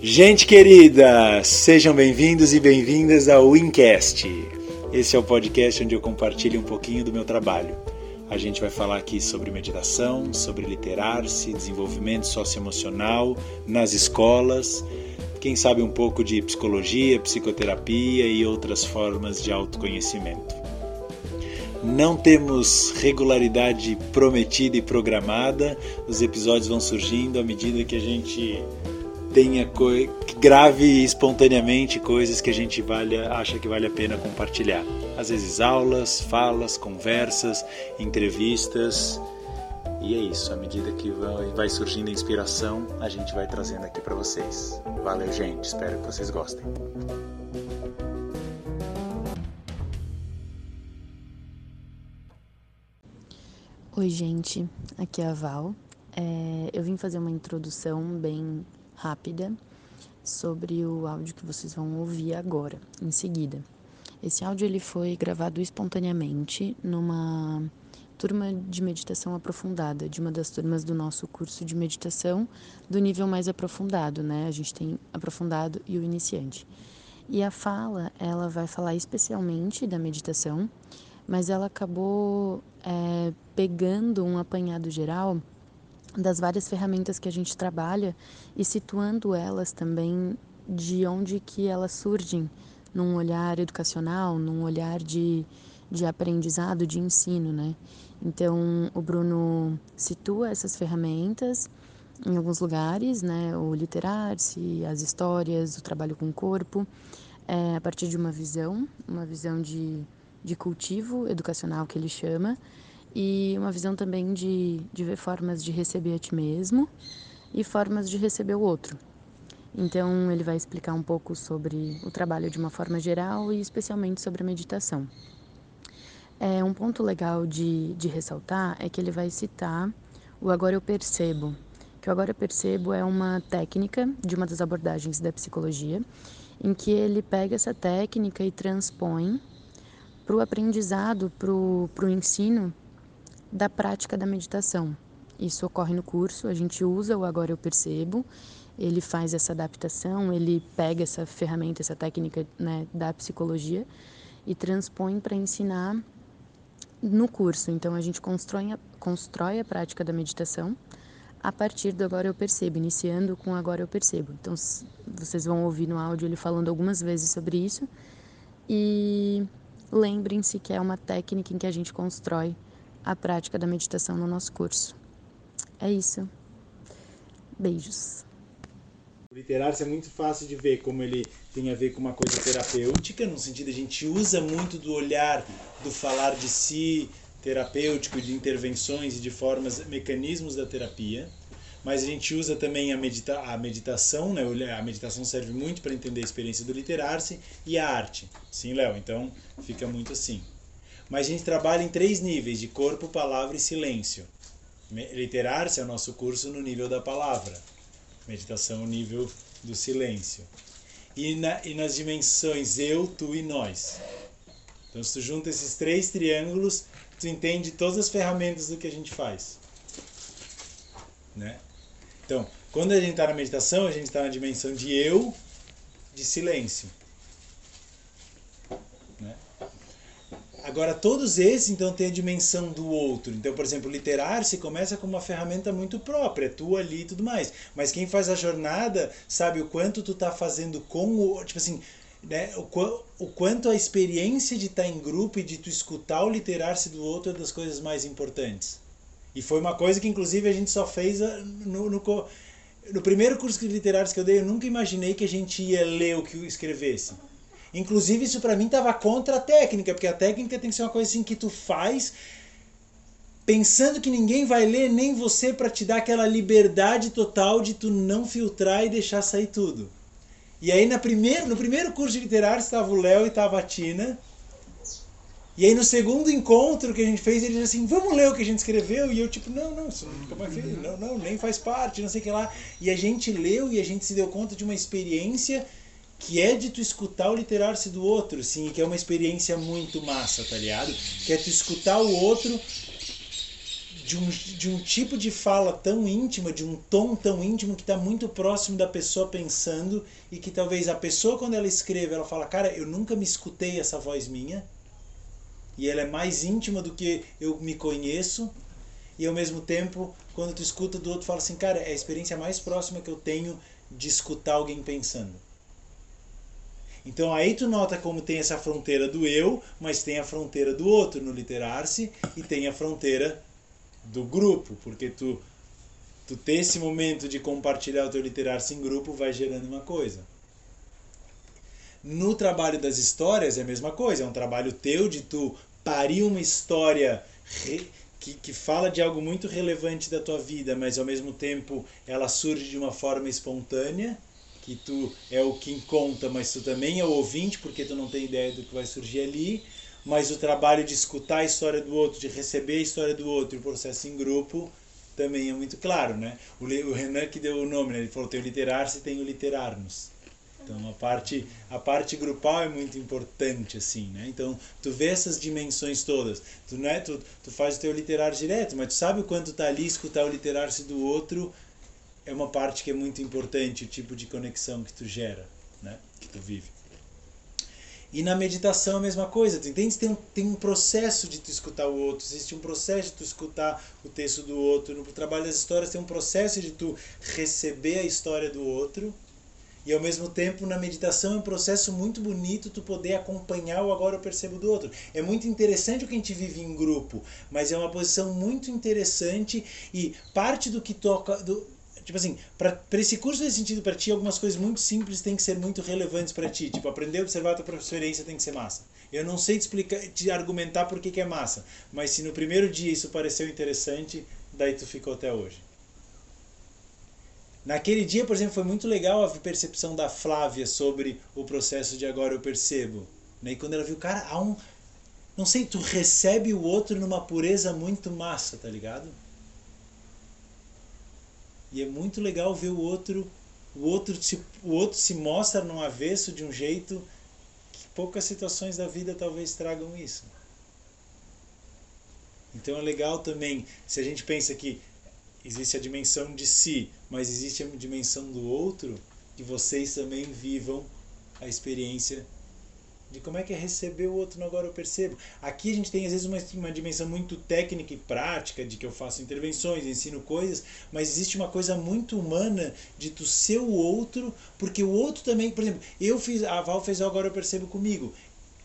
Gente querida, sejam bem-vindos e bem-vindas ao Wincast. Esse é o podcast onde eu compartilho um pouquinho do meu trabalho. A gente vai falar aqui sobre meditação, sobre literar-se, desenvolvimento socioemocional nas escolas, quem sabe um pouco de psicologia, psicoterapia e outras formas de autoconhecimento. Não temos regularidade prometida e programada, os episódios vão surgindo à medida que a gente tenha que grave espontaneamente coisas que a gente vale, acha que vale a pena compartilhar. Às vezes aulas, falas, conversas, entrevistas. E é isso, à medida que vai surgindo a inspiração, a gente vai trazendo aqui para vocês. Valeu, gente, espero que vocês gostem. Oi, gente, aqui é a Val. É, eu vim fazer uma introdução bem rápida sobre o áudio que vocês vão ouvir agora, em seguida. Esse áudio ele foi gravado espontaneamente numa turma de meditação aprofundada, de uma das turmas do nosso curso de meditação do nível mais aprofundado, né? A gente tem aprofundado e o iniciante. E a fala, ela vai falar especialmente da meditação, mas ela acabou é, pegando um apanhado geral das várias ferramentas que a gente trabalha e situando elas também de onde que elas surgem num olhar educacional, num olhar de, de aprendizado, de ensino, né? Então, o Bruno situa essas ferramentas em alguns lugares, né? O literar-se, as histórias, o trabalho com o corpo, é, a partir de uma visão, uma visão de, de cultivo educacional que ele chama, e uma visão também de, de ver formas de receber a ti mesmo e formas de receber o outro. Então, ele vai explicar um pouco sobre o trabalho de uma forma geral e especialmente sobre a meditação. É, um ponto legal de, de ressaltar é que ele vai citar o Agora Eu Percebo, que o Agora Eu Percebo é uma técnica de uma das abordagens da psicologia, em que ele pega essa técnica e transpõe para o aprendizado, para o ensino da prática da meditação. Isso ocorre no curso, a gente usa o Agora Eu Percebo, ele faz essa adaptação, ele pega essa ferramenta, essa técnica né, da psicologia e transpõe para ensinar no curso. Então a gente constrói a, constrói a prática da meditação a partir do Agora Eu Percebo, iniciando com Agora Eu Percebo. Então vocês vão ouvir no áudio ele falando algumas vezes sobre isso e lembrem-se que é uma técnica em que a gente constrói a prática da meditação no nosso curso. É isso. Beijos. O literar-se é muito fácil de ver como ele tem a ver com uma coisa terapêutica, no sentido a gente usa muito do olhar, do falar de si terapêutico, de intervenções e de formas, mecanismos da terapia. Mas a gente usa também a, medita a meditação, né? a meditação serve muito para entender a experiência do literar-se e a arte. Sim, Léo? Então fica muito assim. Mas a gente trabalha em três níveis, de corpo, palavra e silêncio. Literar-se é o nosso curso no nível da palavra. Meditação no nível do silêncio. E, na, e nas dimensões eu, tu e nós. Então, se tu junta esses três triângulos, tu entende todas as ferramentas do que a gente faz. Né? Então, quando a gente está na meditação, a gente está na dimensão de eu, de silêncio. Agora, todos esses, então, têm a dimensão do outro. Então, por exemplo, literar-se começa com uma ferramenta muito própria, é tu ali e tudo mais. Mas quem faz a jornada sabe o quanto tu tá fazendo com o. Tipo assim, né, o, o quanto a experiência de estar tá em grupo e de tu escutar o literar-se do outro é das coisas mais importantes. E foi uma coisa que, inclusive, a gente só fez ah, no, no, no primeiro curso de literários que eu dei. Eu nunca imaginei que a gente ia ler o que escrevesse. Inclusive, isso para mim estava contra a técnica, porque a técnica tem que ser uma coisa assim que tu faz pensando que ninguém vai ler, nem você, para te dar aquela liberdade total de tu não filtrar e deixar sair tudo. E aí, na primeiro, no primeiro curso de literário, estava o Léo e estava a Tina. E aí, no segundo encontro que a gente fez, ele disse assim: Vamos ler o que a gente escreveu? E eu, tipo, não, não, isso não, não, não, nem faz parte, não sei o que lá. E a gente leu e a gente se deu conta de uma experiência que é de tu escutar o literar-se do outro, sim, que é uma experiência muito massa, tá ligado? Que é tu escutar o outro de um, de um tipo de fala tão íntima, de um tom tão íntimo que está muito próximo da pessoa pensando e que talvez a pessoa, quando ela escreve, ela fala: Cara, eu nunca me escutei essa voz minha e ela é mais íntima do que eu me conheço. E ao mesmo tempo, quando tu escuta do outro, fala assim: Cara, é a experiência mais próxima que eu tenho de escutar alguém pensando. Então aí tu nota como tem essa fronteira do eu, mas tem a fronteira do outro no literar-se e tem a fronteira do grupo, porque tu tu ter esse momento de compartilhar o teu literar-se em grupo vai gerando uma coisa. No trabalho das histórias é a mesma coisa, é um trabalho teu de tu parir uma história que, que fala de algo muito relevante da tua vida, mas ao mesmo tempo ela surge de uma forma espontânea, que tu é o quem conta, mas tu também é o ouvinte, porque tu não tem ideia do que vai surgir ali, mas o trabalho de escutar a história do outro, de receber a história do outro e o processo em grupo também é muito claro, né? O, o Renan que deu o nome, né? ele falou tem o literar-se tem o literar-nos. Então a parte a parte grupal é muito importante assim, né? Então tu vê essas dimensões todas. Tu não é tu, tu faz o teu literar direto, mas tu sabe o quanto tá ali escutar o literar-se do outro é uma parte que é muito importante, o tipo de conexão que tu gera, né? Que tu vive. E na meditação a mesma coisa, tu entende? Tem um, tem um processo de tu escutar o outro, existe um processo de tu escutar o texto do outro. No trabalho das histórias tem um processo de tu receber a história do outro. E ao mesmo tempo, na meditação é um processo muito bonito tu poder acompanhar o agora eu percebo do outro. É muito interessante o que a gente vive em grupo, mas é uma posição muito interessante e parte do que toca. Do, Tipo assim, para esse curso nesse sentido para ti, algumas coisas muito simples têm que ser muito relevantes para ti. Tipo, aprender a observar a tua preferência tem que ser massa. Eu não sei te explicar, te argumentar por que, que é massa, mas se no primeiro dia isso pareceu interessante, daí tu ficou até hoje. Naquele dia, por exemplo, foi muito legal a percepção da Flávia sobre o processo de agora eu percebo. Né? E quando ela viu, cara, há um. Não sei, tu recebe o outro numa pureza muito massa, tá ligado? E é muito legal ver o outro, o outro se, o outro se mostra no avesso de um jeito que poucas situações da vida talvez tragam isso. Então é legal também, se a gente pensa que existe a dimensão de si, mas existe a dimensão do outro, que vocês também vivam a experiência de como é que é receber o outro agora eu percebo. Aqui a gente tem às vezes uma, uma dimensão muito técnica e prática de que eu faço intervenções, ensino coisas, mas existe uma coisa muito humana de tu ser o outro, porque o outro também, por exemplo, eu fiz, a Val fez agora eu percebo comigo.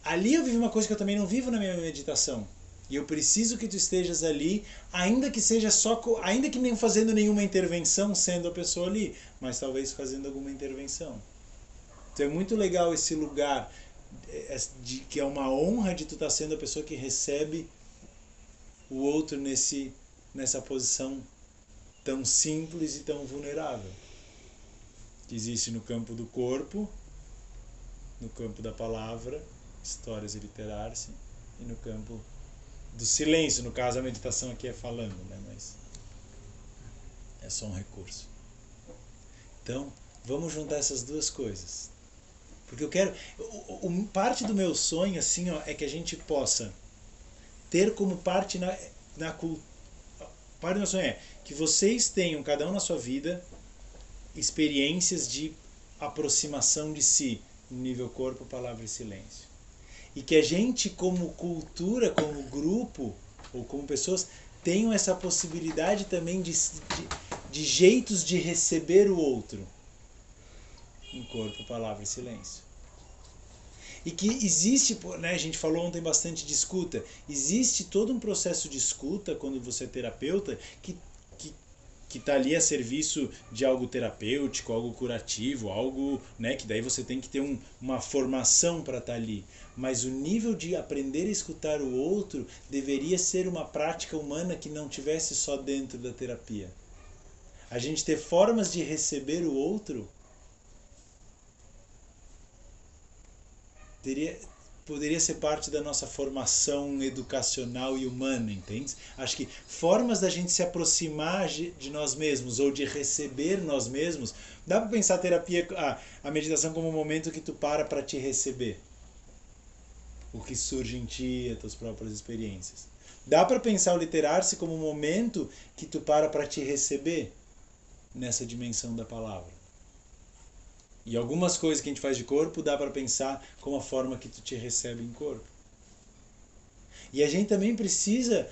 Ali eu vivo uma coisa que eu também não vivo na minha meditação. E eu preciso que tu estejas ali, ainda que seja só, ainda que nem fazendo nenhuma intervenção, sendo a pessoa ali, mas talvez fazendo alguma intervenção. Então é muito legal esse lugar de, que é uma honra de tu estar tá sendo a pessoa que recebe o outro nesse nessa posição tão simples e tão vulnerável que existe no campo do corpo, no campo da palavra, histórias e literar-se, e no campo do silêncio, no caso a meditação aqui é falando, né? mas é só um recurso. Então, vamos juntar essas duas coisas. Porque eu quero. O, o, parte do meu sonho, assim, ó, é que a gente possa ter como parte na, na cultura. Parte do meu sonho é que vocês tenham, cada um na sua vida, experiências de aproximação de si no nível corpo, palavra e silêncio. E que a gente, como cultura, como grupo, ou como pessoas, tenham essa possibilidade também de, de, de jeitos de receber o outro em corpo, palavra e silêncio. E que existe, né, a gente falou ontem bastante de escuta, existe todo um processo de escuta quando você é terapeuta que que está ali a serviço de algo terapêutico, algo curativo, algo né, que daí você tem que ter um, uma formação para estar tá ali. Mas o nível de aprender a escutar o outro deveria ser uma prática humana que não tivesse só dentro da terapia. A gente ter formas de receber o outro teria, poderia ser parte da nossa formação educacional e humana, entende? Acho que formas da gente se aproximar de nós mesmos ou de receber nós mesmos, dá para pensar a terapia, a, a meditação como um momento que tu para para te receber. O que surge em ti, as tuas próprias experiências. Dá para pensar o literar-se como um momento que tu para para te receber nessa dimensão da palavra. E algumas coisas que a gente faz de corpo dá para pensar como a forma que tu te recebe em corpo. E a gente também precisa,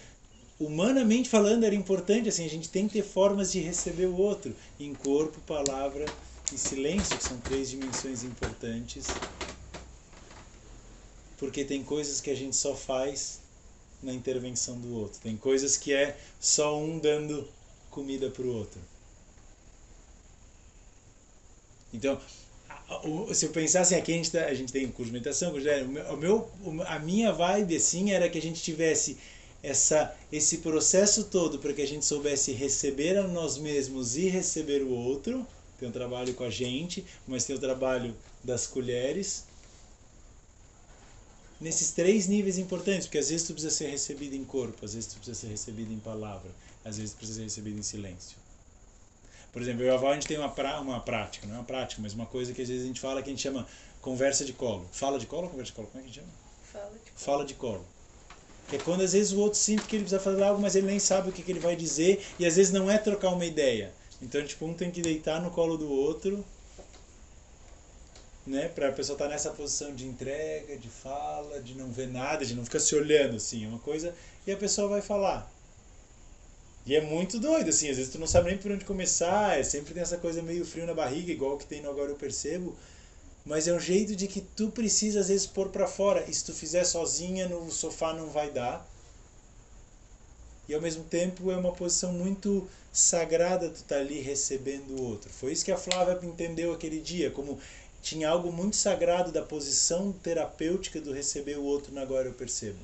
humanamente falando, era importante assim, a gente tem que ter formas de receber o outro em corpo, palavra e silêncio, que são três dimensões importantes. Porque tem coisas que a gente só faz na intervenção do outro. Tem coisas que é só um dando comida para o outro. Então, se eu pensar assim, aqui a gente, tá, a gente tem curso de meditação, o meu, a minha vibe assim era que a gente tivesse essa, esse processo todo para que a gente soubesse receber a nós mesmos e receber o outro. Tem um trabalho com a gente, mas tem o trabalho das colheres. Nesses três níveis importantes, porque às vezes tu precisa ser recebido em corpo, às vezes tu precisa ser recebido em palavra, às vezes tu precisa ser recebido em silêncio. Por exemplo, eu e a Val, a gente tem uma, pra, uma prática, não é uma prática, mas uma coisa que às vezes a gente fala que a gente chama conversa de colo. Fala de colo ou conversa de colo? Como é que a gente chama? Fala de colo. Fala de colo. Que é quando às vezes o outro sente que ele precisa fazer algo, mas ele nem sabe o que, que ele vai dizer, e às vezes não é trocar uma ideia. Então, tipo, um tem que deitar no colo do outro, né, para a pessoa estar tá nessa posição de entrega, de fala, de não ver nada, de não ficar se olhando assim, é uma coisa, e a pessoa vai falar. E é muito doido, assim, às vezes tu não sabe nem por onde começar, é, sempre tem essa coisa meio frio na barriga, igual que tem no Agora Eu Percebo, mas é um jeito de que tu precisa às vezes pôr para fora, e se tu fizer sozinha no sofá não vai dar. E ao mesmo tempo é uma posição muito sagrada tu tá ali recebendo o outro. Foi isso que a Flávia entendeu aquele dia, como tinha algo muito sagrado da posição terapêutica do receber o outro no Agora Eu Percebo.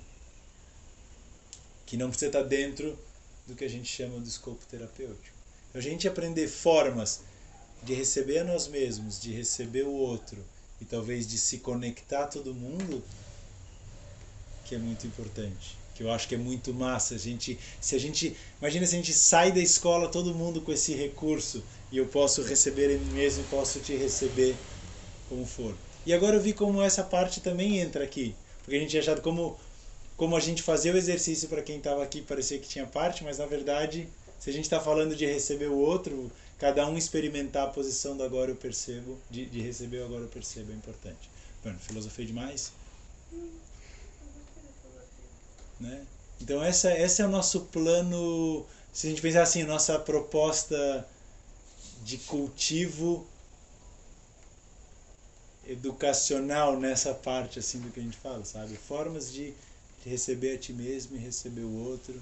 Que não precisa estar dentro do que a gente chama de escopo terapêutico. A gente aprender formas de receber a nós mesmos, de receber o outro e talvez de se conectar a todo mundo, que é muito importante. Que eu acho que é muito massa. A gente, se a gente, imagina se a gente sai da escola todo mundo com esse recurso e eu posso receber em mim mesmo posso te receber como for. E agora eu vi como essa parte também entra aqui, porque a gente tinha achado como como a gente fazia o exercício para quem estava aqui parecia que tinha parte, mas na verdade, se a gente está falando de receber o outro, cada um experimentar a posição do agora eu percebo, de, de receber o agora eu percebo é importante. Bueno, filosofei demais? Né? Então essa, esse é o nosso plano, se a gente pensar assim, nossa proposta de cultivo educacional nessa parte assim do que a gente fala, sabe? Formas de de receber a ti mesmo e receber o outro,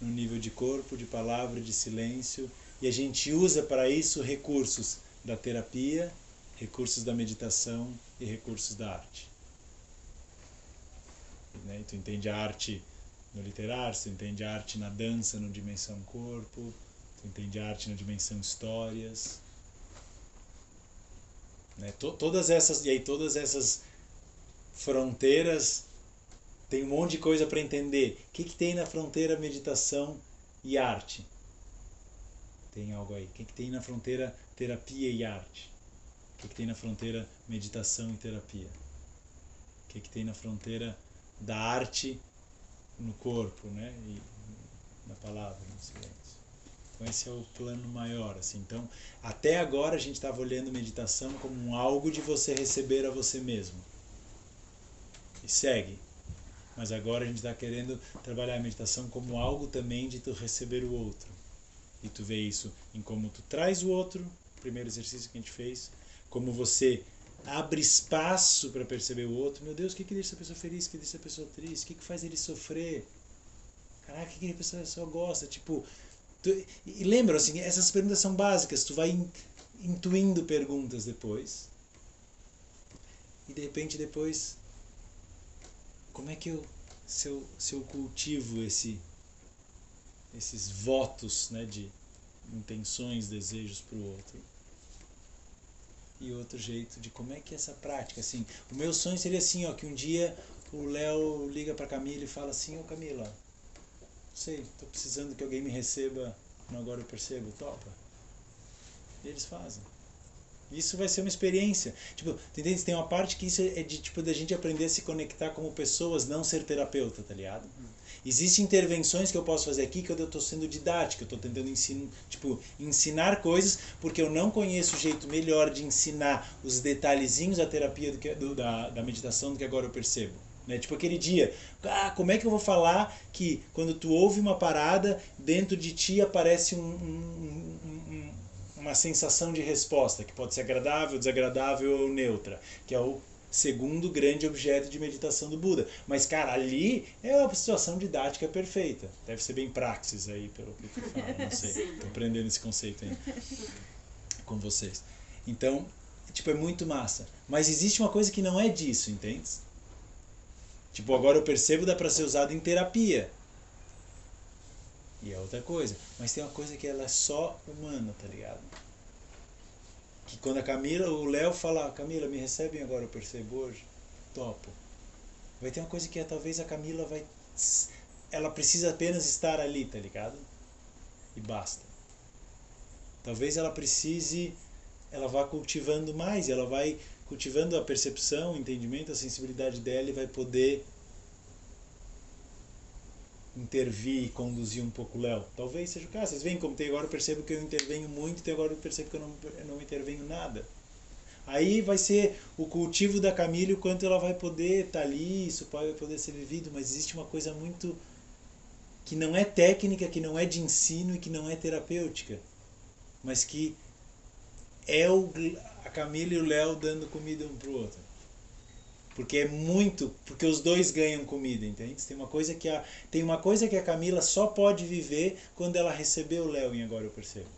no nível de corpo, de palavra, de silêncio. E a gente usa para isso recursos da terapia, recursos da meditação e recursos da arte. Né? Tu entende a arte no literário, tu entende a arte na dança, no dimensão corpo, tu entende a arte na dimensão histórias. Né? Todas essas e aí todas essas fronteiras tem um monte de coisa para entender. O que, que tem na fronteira meditação e arte? Tem algo aí. O que, que tem na fronteira terapia e arte? O que, que tem na fronteira meditação e terapia? O que, que tem na fronteira da arte no corpo, né? E na palavra, no silêncio. Então esse é o plano maior, assim. Então, até agora a gente estava olhando meditação como algo de você receber a você mesmo. E segue. Mas agora a gente está querendo trabalhar a meditação como algo também de tu receber o outro. E tu vê isso em como tu traz o outro, primeiro exercício que a gente fez, como você abre espaço para perceber o outro. Meu Deus, o que, que deixa essa pessoa feliz? O que deixa essa pessoa triste? O que, que faz ele sofrer? Caraca, o que, que a pessoa só gosta? Tipo, tu, e lembra, assim, essas perguntas são básicas. Tu vai intuindo perguntas depois. E de repente depois como é que eu se eu, se eu cultivo esse esses votos né, de intenções, desejos para o outro. E outro jeito de como é que é essa prática, assim, o meu sonho seria assim, ó, que um dia o Léo liga para Camila e fala assim, ô Camila, não sei, tô precisando que alguém me receba, não agora eu percebo, topa. E eles fazem. Isso vai ser uma experiência. Tipo, entende? Tem uma parte que isso é de tipo da gente aprender a se conectar como pessoas, não ser terapeuta, tá ligado? Existem intervenções que eu posso fazer aqui que eu estou sendo didática, eu estou tentando ensinar, tipo, ensinar coisas porque eu não conheço o jeito melhor de ensinar os detalhezinhos da terapia do que, do, da, da meditação do que agora eu percebo. Né? Tipo aquele dia, ah, como é que eu vou falar que quando tu ouve uma parada, dentro de ti aparece um, um, uma sensação de resposta, que pode ser agradável, desagradável ou neutra, que é o segundo grande objeto de meditação do Buda. Mas, cara, ali é uma situação didática perfeita. Deve ser bem praxis aí, pelo que tu fala, não sei. Estou aprendendo esse conceito aí com vocês. Então, tipo, é muito massa. Mas existe uma coisa que não é disso, entende? Tipo, agora eu percebo dá para ser usado em terapia. E é outra coisa. Mas tem uma coisa que ela é só humana, tá ligado? Que quando a Camila, o Léo fala, Camila, me recebem agora, eu percebo hoje. Topo. Vai ter uma coisa que é, talvez a Camila vai. Ela precisa apenas estar ali, tá ligado? E basta. Talvez ela precise. Ela vá cultivando mais, ela vai cultivando a percepção, o entendimento, a sensibilidade dela e vai poder intervir e conduzir um pouco o Léo. Talvez seja o caso. Vocês veem como tem agora eu percebo que eu intervenho muito e agora eu percebo que eu não, eu não intervenho nada. Aí vai ser o cultivo da Camila, o quanto ela vai poder estar tá ali, isso vai poder ser vivido, mas existe uma coisa muito que não é técnica, que não é de ensino e que não é terapêutica, mas que é o, a Camila e o Léo dando comida um pro outro. Porque é muito, porque os dois ganham comida, entende? Tem uma coisa que a tem uma coisa que a Camila só pode viver quando ela recebeu o Léo, e agora eu percebo.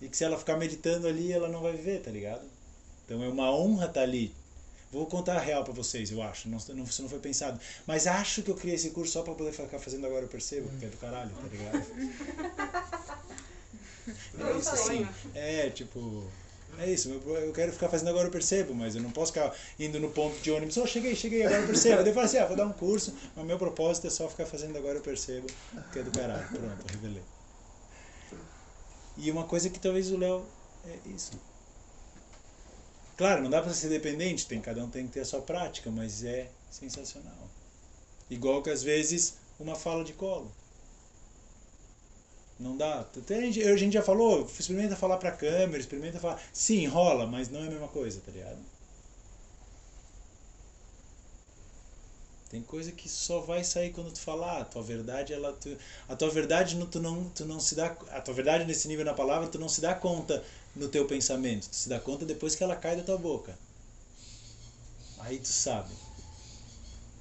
E que se ela ficar meditando ali, ela não vai viver, tá ligado? Então é uma honra estar tá ali. Vou contar a real para vocês, eu acho. Não, não, isso não foi pensado. Mas acho que eu criei esse curso só para poder ficar fazendo agora eu percebo, que é do caralho, tá ligado? É isso assim. É, tipo. É isso, eu quero ficar fazendo agora eu percebo, mas eu não posso ficar indo no ponto de ônibus, oh, cheguei, cheguei, agora eu percebo. Daí eu falo assim, ah, vou dar um curso, mas meu propósito é só ficar fazendo agora eu percebo, que é do caralho. Pronto, revelei. E uma coisa que talvez o Léo é isso. Claro, não dá para ser dependente, tem, cada um tem que ter a sua prática, mas é sensacional. Igual que às vezes uma fala de colo. Não dá. A gente já falou, experimenta falar pra câmera, experimenta falar. Sim, rola, mas não é a mesma coisa, tá ligado? Tem coisa que só vai sair quando tu falar. A tua verdade, ela. Tu, a tua verdade, tu não, tu não se dá. A tua verdade nesse nível na palavra, tu não se dá conta no teu pensamento. Tu se dá conta depois que ela cai da tua boca. Aí tu sabe.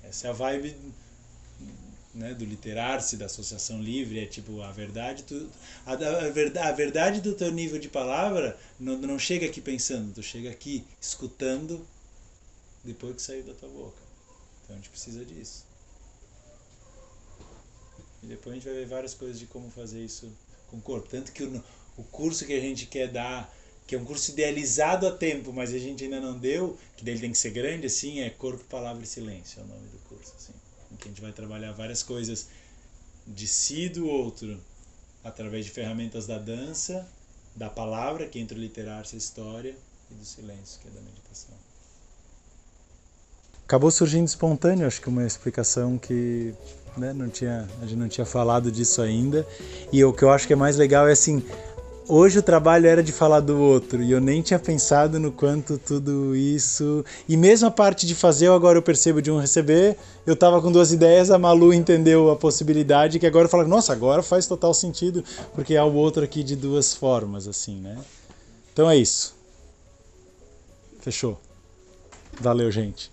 Essa é a vibe né, do literar-se, da associação livre, é tipo a verdade, tu, a, a, verdade, a verdade do teu nível de palavra não, não chega aqui pensando, tu chega aqui escutando depois que saiu da tua boca. Então a gente precisa disso. E depois a gente vai ver várias coisas de como fazer isso com o corpo. Tanto que o, o curso que a gente quer dar, que é um curso idealizado a tempo, mas a gente ainda não deu, que dele tem que ser grande assim, é Corpo, Palavra e Silêncio, é o nome do curso. Assim que a gente vai trabalhar várias coisas de si do outro através de ferramentas da dança, da palavra, que entra o literar-se a história, e do silêncio, que é da meditação. Acabou surgindo espontâneo, acho que uma explicação que né, não tinha, a gente não tinha falado disso ainda. E o que eu acho que é mais legal é assim, hoje o trabalho era de falar do outro e eu nem tinha pensado no quanto tudo isso e mesmo a parte de fazer agora eu percebo de um receber eu tava com duas ideias a Malu entendeu a possibilidade que agora eu nossa agora faz total sentido porque há o outro aqui de duas formas assim né? Então é isso. Fechou. Valeu gente